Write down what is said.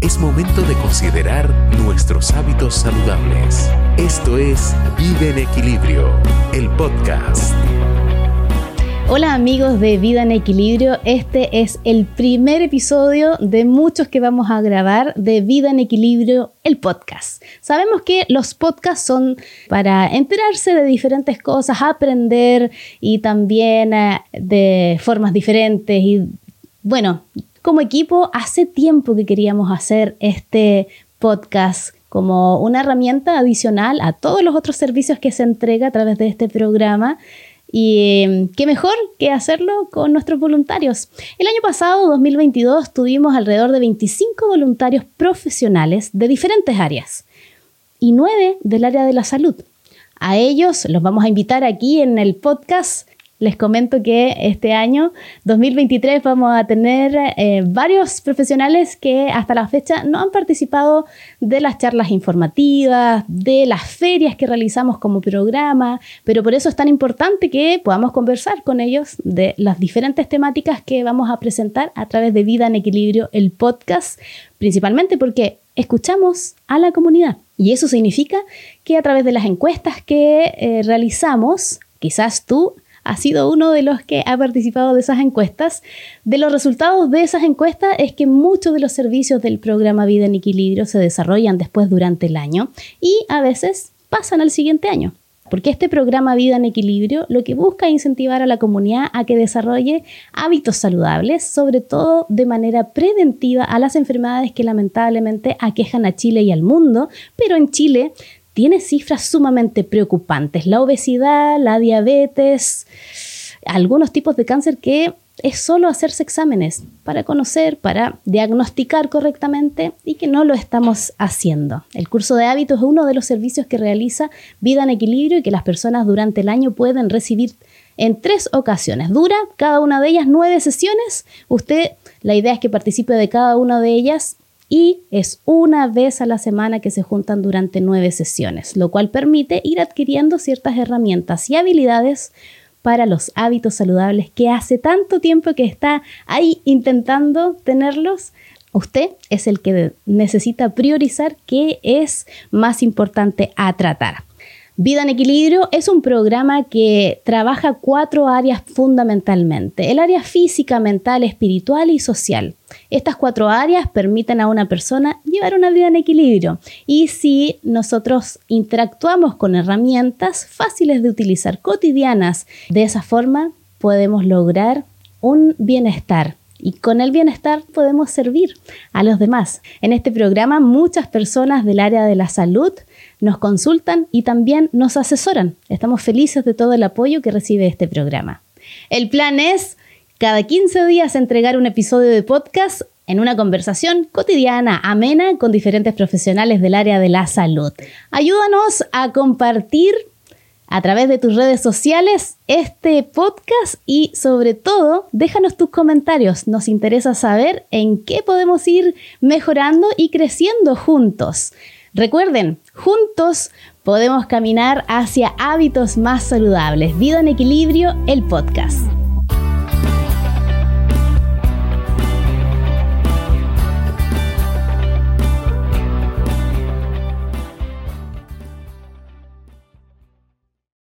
es momento de considerar nuestros hábitos saludables. Esto es Vive en Equilibrio, el podcast. Hola amigos de Vida en Equilibrio, este es el primer episodio de muchos que vamos a grabar de Vida en Equilibrio, el podcast. Sabemos que los podcasts son para enterarse de diferentes cosas, aprender y también eh, de formas diferentes y bueno, como equipo hace tiempo que queríamos hacer este podcast como una herramienta adicional a todos los otros servicios que se entrega a través de este programa y em, qué mejor que hacerlo con nuestros voluntarios. El año pasado, 2022, tuvimos alrededor de 25 voluntarios profesionales de diferentes áreas y 9 del área de la salud. A ellos los vamos a invitar aquí en el podcast les comento que este año 2023 vamos a tener eh, varios profesionales que hasta la fecha no han participado de las charlas informativas, de las ferias que realizamos como programa, pero por eso es tan importante que podamos conversar con ellos de las diferentes temáticas que vamos a presentar a través de Vida en Equilibrio, el podcast, principalmente porque escuchamos a la comunidad. Y eso significa que a través de las encuestas que eh, realizamos, quizás tú ha sido uno de los que ha participado de esas encuestas. De los resultados de esas encuestas es que muchos de los servicios del programa Vida en Equilibrio se desarrollan después durante el año y a veces pasan al siguiente año. Porque este programa Vida en Equilibrio lo que busca es incentivar a la comunidad a que desarrolle hábitos saludables, sobre todo de manera preventiva a las enfermedades que lamentablemente aquejan a Chile y al mundo, pero en Chile tiene cifras sumamente preocupantes. La obesidad, la diabetes, algunos tipos de cáncer que es solo hacerse exámenes para conocer, para diagnosticar correctamente y que no lo estamos haciendo. El curso de hábitos es uno de los servicios que realiza Vida en Equilibrio y que las personas durante el año pueden recibir en tres ocasiones. Dura cada una de ellas nueve sesiones. Usted, la idea es que participe de cada una de ellas y es una vez a la semana que se juntan durante nueve sesiones, lo cual permite ir adquiriendo ciertas herramientas y habilidades para los hábitos saludables que hace tanto tiempo que está ahí intentando tenerlos. Usted es el que necesita priorizar qué es más importante a tratar. Vida en Equilibrio es un programa que trabaja cuatro áreas fundamentalmente. El área física, mental, espiritual y social. Estas cuatro áreas permiten a una persona llevar una vida en equilibrio. Y si nosotros interactuamos con herramientas fáciles de utilizar, cotidianas, de esa forma podemos lograr un bienestar y con el bienestar podemos servir a los demás. En este programa muchas personas del área de la salud nos consultan y también nos asesoran. Estamos felices de todo el apoyo que recibe este programa. El plan es cada 15 días entregar un episodio de podcast en una conversación cotidiana, amena, con diferentes profesionales del área de la salud. Ayúdanos a compartir a través de tus redes sociales este podcast y sobre todo déjanos tus comentarios. Nos interesa saber en qué podemos ir mejorando y creciendo juntos. Recuerden, juntos podemos caminar hacia hábitos más saludables. Vida en equilibrio, el podcast.